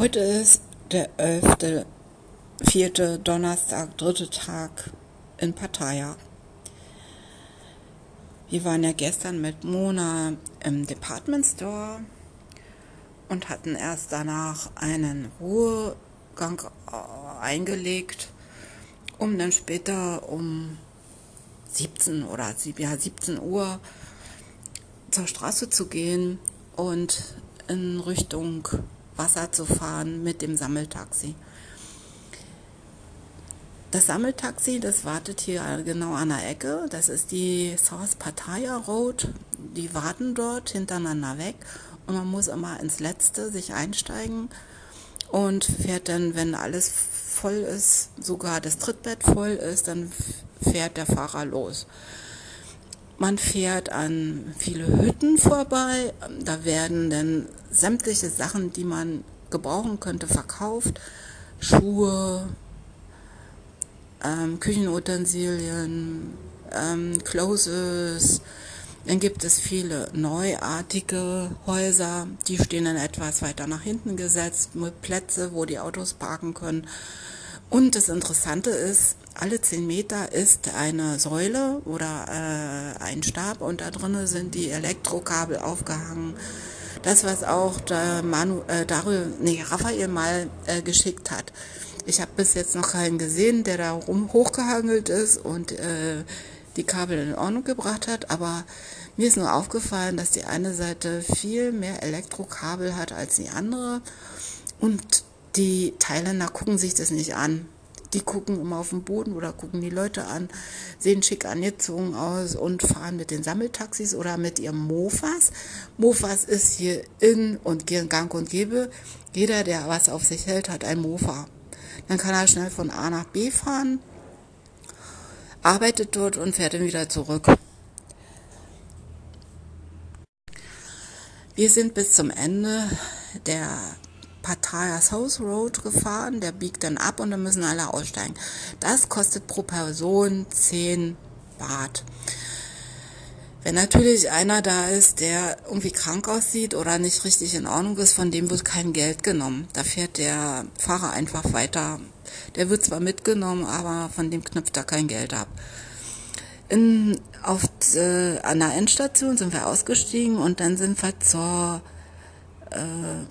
Heute ist der 11. vierte Donnerstag, dritte Tag in Pattaya. Wir waren ja gestern mit Mona im Department Store und hatten erst danach einen Ruhegang eingelegt, um dann später um 17 oder ja, 17 Uhr zur Straße zu gehen und in Richtung Wasser zu fahren mit dem Sammeltaxi. Das Sammeltaxi, das wartet hier genau an der Ecke. Das ist die South Pattaya Road. Die warten dort hintereinander weg und man muss immer ins Letzte sich einsteigen und fährt dann, wenn alles voll ist, sogar das Trittbett voll ist, dann fährt der Fahrer los. Man fährt an viele Hütten vorbei. Da werden dann sämtliche Sachen, die man gebrauchen könnte, verkauft. Schuhe, ähm, Küchenutensilien, ähm, Clothes. Dann gibt es viele neuartige Häuser, die stehen dann etwas weiter nach hinten gesetzt, mit Plätze, wo die Autos parken können. Und das Interessante ist, alle zehn Meter ist eine Säule oder äh, ein Stab und da drinnen sind die Elektrokabel aufgehangen. Das, was auch der Manu, äh, darüber, nee, Raphael mal äh, geschickt hat. Ich habe bis jetzt noch keinen gesehen, der da rum hochgehangelt ist und äh, die Kabel in Ordnung gebracht hat, aber mir ist nur aufgefallen, dass die eine Seite viel mehr Elektrokabel hat als die andere und die Thailänder gucken sich das nicht an. Die gucken immer auf den Boden oder gucken die Leute an, sehen schick angezogen aus und fahren mit den Sammeltaxis oder mit ihrem Mofas. Mofas ist hier in und gang und gäbe. Jeder, der was auf sich hält, hat ein Mofa. Dann kann er schnell von A nach B fahren, arbeitet dort und fährt dann wieder zurück. Wir sind bis zum Ende der South Road gefahren, der biegt dann ab und dann müssen alle aussteigen. Das kostet pro Person 10 Baht. Wenn natürlich einer da ist, der irgendwie krank aussieht oder nicht richtig in Ordnung ist, von dem wird kein Geld genommen. Da fährt der Fahrer einfach weiter. Der wird zwar mitgenommen, aber von dem knüpft er kein Geld ab. In, auf, äh, an der Endstation sind wir ausgestiegen und dann sind wir zur äh,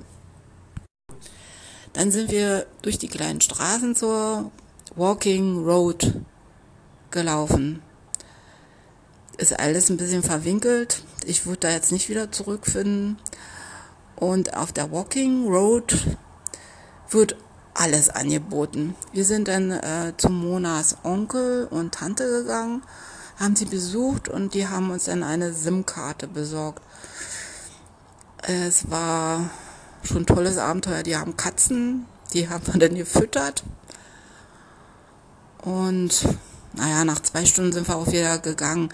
dann sind wir durch die kleinen Straßen zur Walking Road gelaufen. Ist alles ein bisschen verwinkelt. Ich würde da jetzt nicht wieder zurückfinden. Und auf der Walking Road wird alles angeboten. Wir sind dann äh, zu Monas Onkel und Tante gegangen, haben sie besucht und die haben uns dann eine SIM-Karte besorgt. Es war schon tolles Abenteuer. Die haben Katzen, die haben wir dann gefüttert. Und naja, nach zwei Stunden sind wir auch wieder gegangen.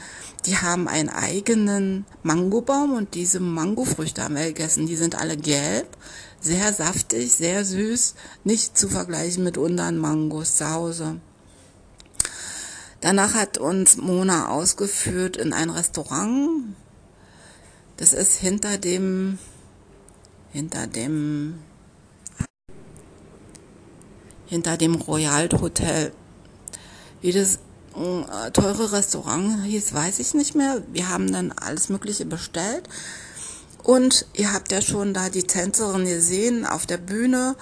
Die haben einen eigenen Mangobaum und diese Mangofrüchte haben wir gegessen. Die sind alle gelb, sehr saftig, sehr süß, nicht zu vergleichen mit unseren Mangos zu Hause. Danach hat uns Mona ausgeführt in ein Restaurant. Das ist hinter dem hinter dem hinter dem Royal Hotel. Wie das äh, teure Restaurant hieß, weiß ich nicht mehr. Wir haben dann alles Mögliche bestellt. Und ihr habt ja schon da die Tänzerin gesehen auf der Bühne.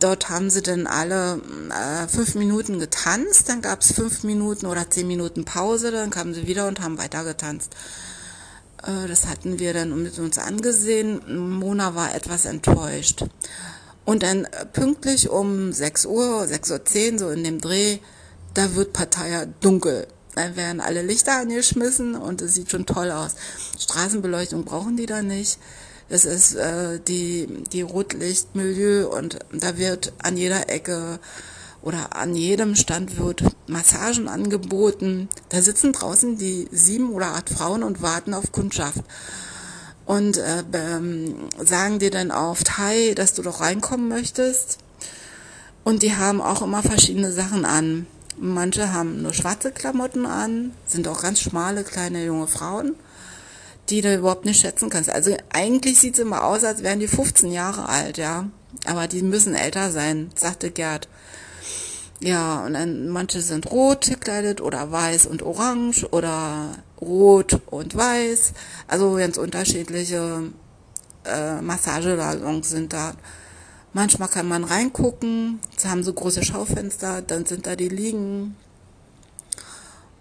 Dort haben sie dann alle äh, fünf Minuten getanzt, dann gab es fünf Minuten oder zehn Minuten Pause, dann kamen sie wieder und haben weiter getanzt. Äh, das hatten wir dann mit uns angesehen. Mona war etwas enttäuscht. Und dann äh, pünktlich um 6 Uhr, 6.10 Uhr, so in dem Dreh, da wird Pattaya dunkel. Dann werden alle Lichter angeschmissen und es sieht schon toll aus. Straßenbeleuchtung brauchen die da nicht. Das ist äh, die, die Rotlichtmilieu und da wird an jeder Ecke oder an jedem Stand wird Massagen angeboten. Da sitzen draußen die sieben oder acht Frauen und warten auf Kundschaft. Und äh, ähm, sagen dir dann oft, hi, dass du doch reinkommen möchtest. Und die haben auch immer verschiedene Sachen an. Manche haben nur schwarze Klamotten an, sind auch ganz schmale kleine junge Frauen. die du überhaupt nicht schätzen kannst. Also eigentlich sieht es immer aus, als wären die 15 Jahre alt, ja. Aber die müssen älter sein, sagte Gerd. Ja, und dann manche sind rot gekleidet oder weiß und orange oder rot und weiß. Also ganz unterschiedliche äh, Massagesalons sind da. Manchmal kann man reingucken, sie haben so große Schaufenster, dann sind da die Liegen.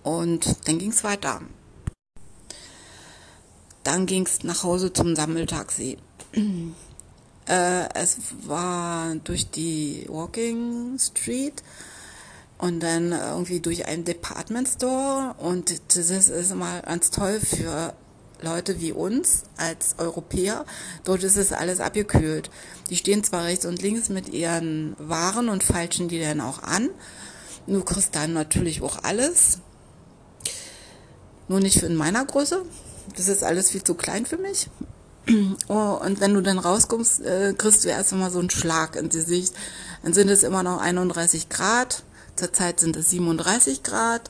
Und dann ging's weiter. Dann ging's nach Hause zum Sammeltaxi. Äh, es war durch die Walking Street und dann irgendwie durch einen Department Store und das ist immer ganz toll für Leute wie uns als Europäer. Dort ist es alles abgekühlt. Die stehen zwar rechts und links mit ihren Waren und falschen die dann auch an. Du kriegst dann natürlich auch alles. Nur nicht in meiner Größe. Das ist alles viel zu klein für mich. Oh, und wenn du dann rauskommst, äh, kriegst du erst einmal so einen Schlag ins Gesicht. Dann sind es immer noch 31 Grad. Zurzeit sind es 37 Grad.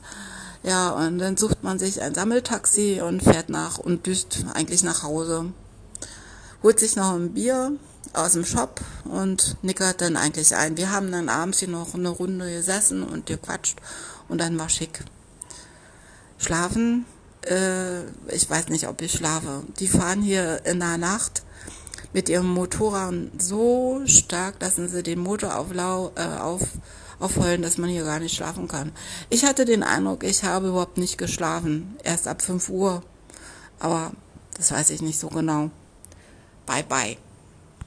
Ja, und dann sucht man sich ein Sammeltaxi und fährt nach und düst eigentlich nach Hause. Holt sich noch ein Bier aus dem Shop und nickert dann eigentlich ein. Wir haben dann abends hier noch eine Runde gesessen und gequatscht und dann war schick. Schlafen, äh, ich weiß nicht, ob ich schlafe. Die fahren hier in der Nacht mit ihrem Motorrad so stark, lassen sie den Motor auflau, äh, auf, aufheulen, dass man hier gar nicht schlafen kann. Ich hatte den Eindruck, ich habe überhaupt nicht geschlafen. Erst ab 5 Uhr. Aber das weiß ich nicht so genau. Bye bye.